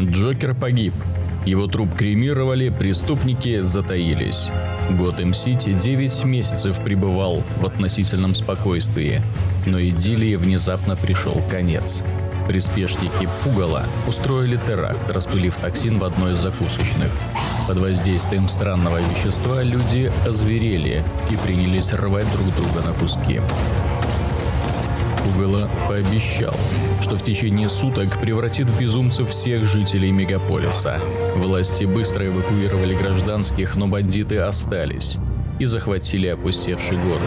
Джокер погиб. Его труп кремировали, преступники затаились. Готэм-Сити 9 месяцев пребывал в относительном спокойствии, но идиллии внезапно пришел конец. Приспешники Пугала устроили теракт, распылив токсин в одной из закусочных. Под воздействием странного вещества люди озверели и принялись рвать друг друга на куски. Пугало пообещал, что в течение суток превратит в безумцев всех жителей мегаполиса. Власти быстро эвакуировали гражданских, но бандиты остались и захватили опустевший город.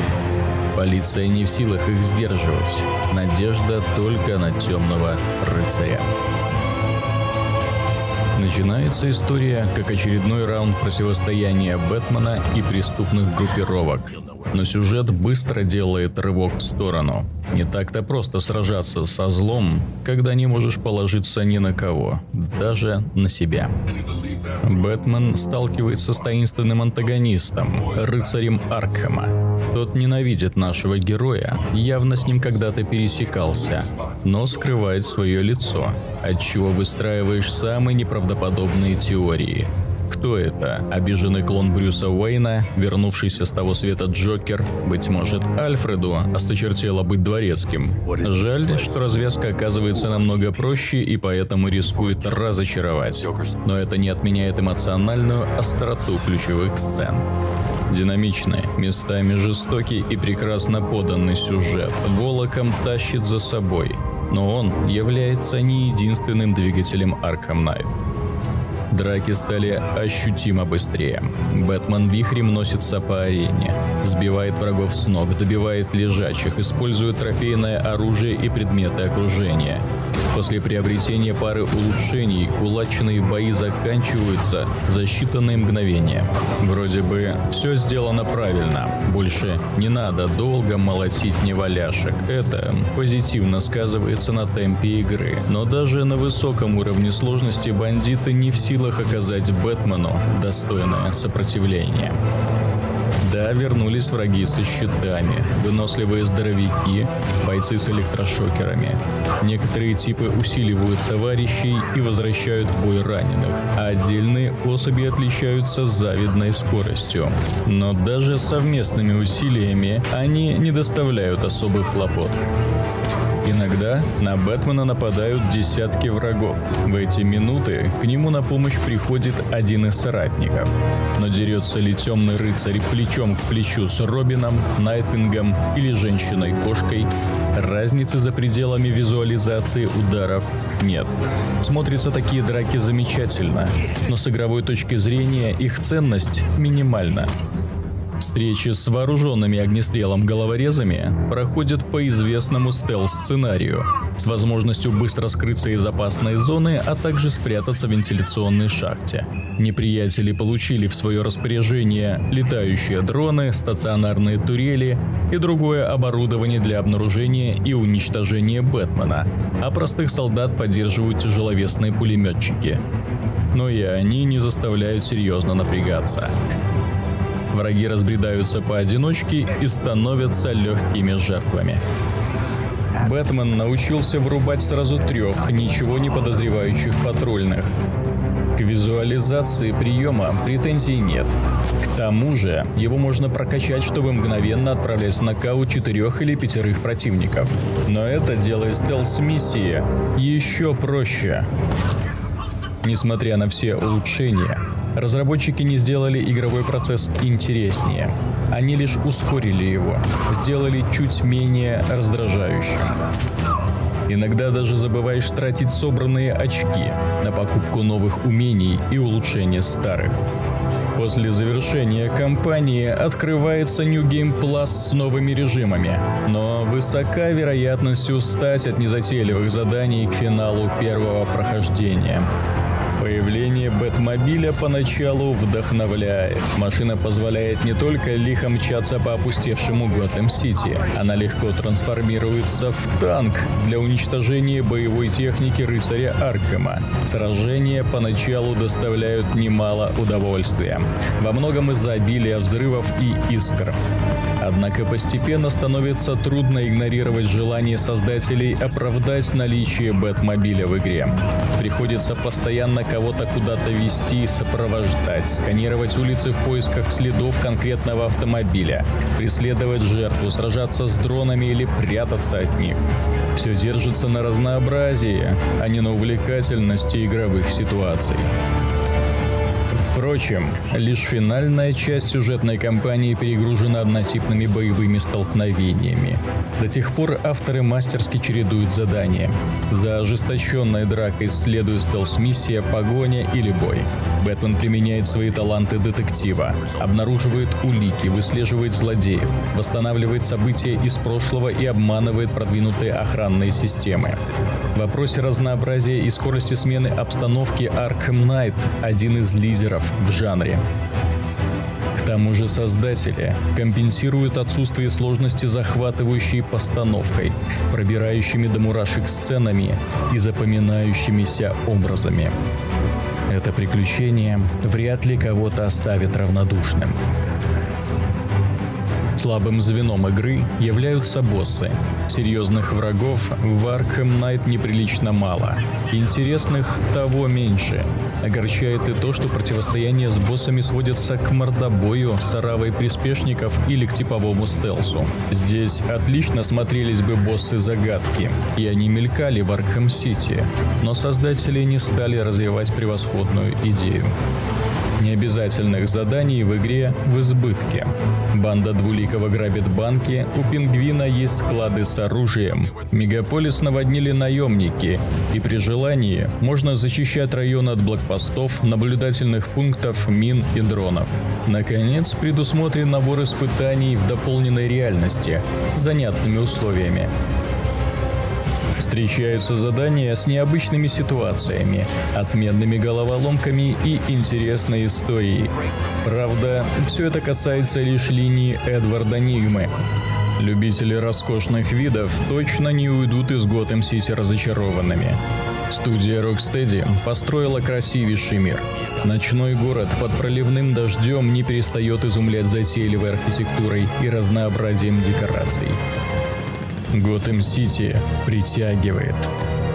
Полиция не в силах их сдерживать. Надежда только на темного рыцаря. Начинается история как очередной раунд противостояния Бэтмена и преступных группировок. Но сюжет быстро делает рывок в сторону. Не так-то просто сражаться со злом, когда не можешь положиться ни на кого, даже на себя. Бэтмен сталкивается с таинственным антагонистом, рыцарем Аркхема. Тот ненавидит нашего героя, явно с ним когда-то пересекался, но скрывает свое лицо, отчего выстраиваешь самые неправдоподобные теории – кто это? Обиженный клон Брюса Уэйна, вернувшийся с того света Джокер? Быть может, Альфреду осточертело быть дворецким. Жаль, что развязка оказывается намного проще и поэтому рискует разочаровать. Но это не отменяет эмоциональную остроту ключевых сцен. Динамичный, местами жестокий и прекрасно поданный сюжет волоком тащит за собой, но он является не единственным двигателем Arkham Knight. Драки стали ощутимо быстрее. Бэтмен вихрем носится по арене, сбивает врагов с ног, добивает лежачих, использует трофейное оружие и предметы окружения. После приобретения пары улучшений кулачные бои заканчиваются за считанные мгновения. Вроде бы все сделано правильно. Больше не надо долго молотить неваляшек. Это позитивно сказывается на темпе игры. Но даже на высоком уровне сложности бандиты не в силах оказать Бэтмену достойное сопротивление. Да, вернулись враги со щитами, выносливые здоровяки, бойцы с электрошокерами. Некоторые типы усиливают товарищей и возвращают в бой раненых, а отдельные особи отличаются завидной скоростью. Но даже совместными усилиями они не доставляют особых хлопот. Иногда на Бэтмена нападают десятки врагов. В эти минуты к нему на помощь приходит один из соратников. Но дерется ли темный рыцарь плечом к плечу с Робином, Найтвингом или женщиной-кошкой, разницы за пределами визуализации ударов нет. Смотрятся такие драки замечательно, но с игровой точки зрения их ценность минимальна. Встречи с вооруженными огнестрелом головорезами проходят по известному стелс-сценарию, с возможностью быстро скрыться из опасной зоны, а также спрятаться в вентиляционной шахте. Неприятели получили в свое распоряжение летающие дроны, стационарные турели и другое оборудование для обнаружения и уничтожения Бэтмена, а простых солдат поддерживают тяжеловесные пулеметчики. Но и они не заставляют серьезно напрягаться. Враги разбредаются поодиночке и становятся легкими жертвами. Бэтмен научился вырубать сразу трех ничего не подозревающих патрульных. К визуализации приема претензий нет. К тому же, его можно прокачать, чтобы мгновенно отправлять в нокаут четырех или пятерых противников. Но это делает стелс-миссии еще проще. Несмотря на все улучшения, Разработчики не сделали игровой процесс интереснее. Они лишь ускорили его, сделали чуть менее раздражающим. Иногда даже забываешь тратить собранные очки на покупку новых умений и улучшение старых. После завершения кампании открывается New Game Plus с новыми режимами, но высока вероятность устать от незатейливых заданий к финалу первого прохождения. Появление Бэтмобиля поначалу вдохновляет. Машина позволяет не только лихо мчаться по опустевшему Готэм-Сити, она легко трансформируется в танк для уничтожения боевой техники рыцаря Аркема. Сражения поначалу доставляют немало удовольствия, во многом из-за обилия взрывов и искр. Однако постепенно становится трудно игнорировать желание создателей оправдать наличие Бэтмобиля в игре. Приходится постоянно кого-то куда-то вести, сопровождать, сканировать улицы в поисках следов конкретного автомобиля, преследовать жертву, сражаться с дронами или прятаться от них. Все держится на разнообразии, а не на увлекательности игровых ситуаций. Впрочем, лишь финальная часть сюжетной кампании перегружена однотипными боевыми столкновениями. До тех пор авторы мастерски чередуют задания. За ожесточенной дракой следует стелс-миссия, погоня или бой. Бэтмен применяет свои таланты детектива, обнаруживает улики, выслеживает злодеев, восстанавливает события из прошлого и обманывает продвинутые охранные системы. В вопросе разнообразия и скорости смены обстановки Arkham Knight – один из лидеров в жанре. К тому же создатели компенсируют отсутствие сложности захватывающей постановкой, пробирающими до мурашек сценами и запоминающимися образами. Это приключение вряд ли кого-то оставит равнодушным. Слабым звеном игры являются боссы. Серьезных врагов в Arkham Knight неприлично мало. Интересных того меньше. Огорчает и то, что противостояние с боссами сводится к мордобою с оравой приспешников или к типовому стелсу. Здесь отлично смотрелись бы боссы-загадки, и они мелькали в Arkham Сити, но создатели не стали развивать превосходную идею. Необязательных заданий в игре в избытке. Банда Двуликова грабит банки, у Пингвина есть склады с оружием. Мегаполис наводнили наемники, и при желании можно защищать район от блокпостов, наблюдательных пунктов, мин и дронов. Наконец, предусмотрен набор испытаний в дополненной реальности с занятными условиями. Встречаются задания с необычными ситуациями, отменными головоломками и интересной историей. Правда, все это касается лишь линии Эдварда Нигмы. Любители роскошных видов точно не уйдут из Готэм-Сити разочарованными. Студия Rocksteady построила красивейший мир. Ночной город под проливным дождем не перестает изумлять затейливой архитектурой и разнообразием декораций. Готэм-Сити притягивает.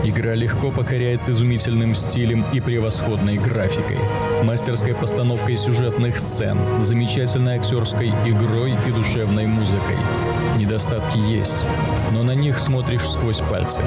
Игра легко покоряет изумительным стилем и превосходной графикой, мастерской постановкой сюжетных сцен, замечательной актерской игрой и душевной музыкой. Недостатки есть, но на них смотришь сквозь пальцы.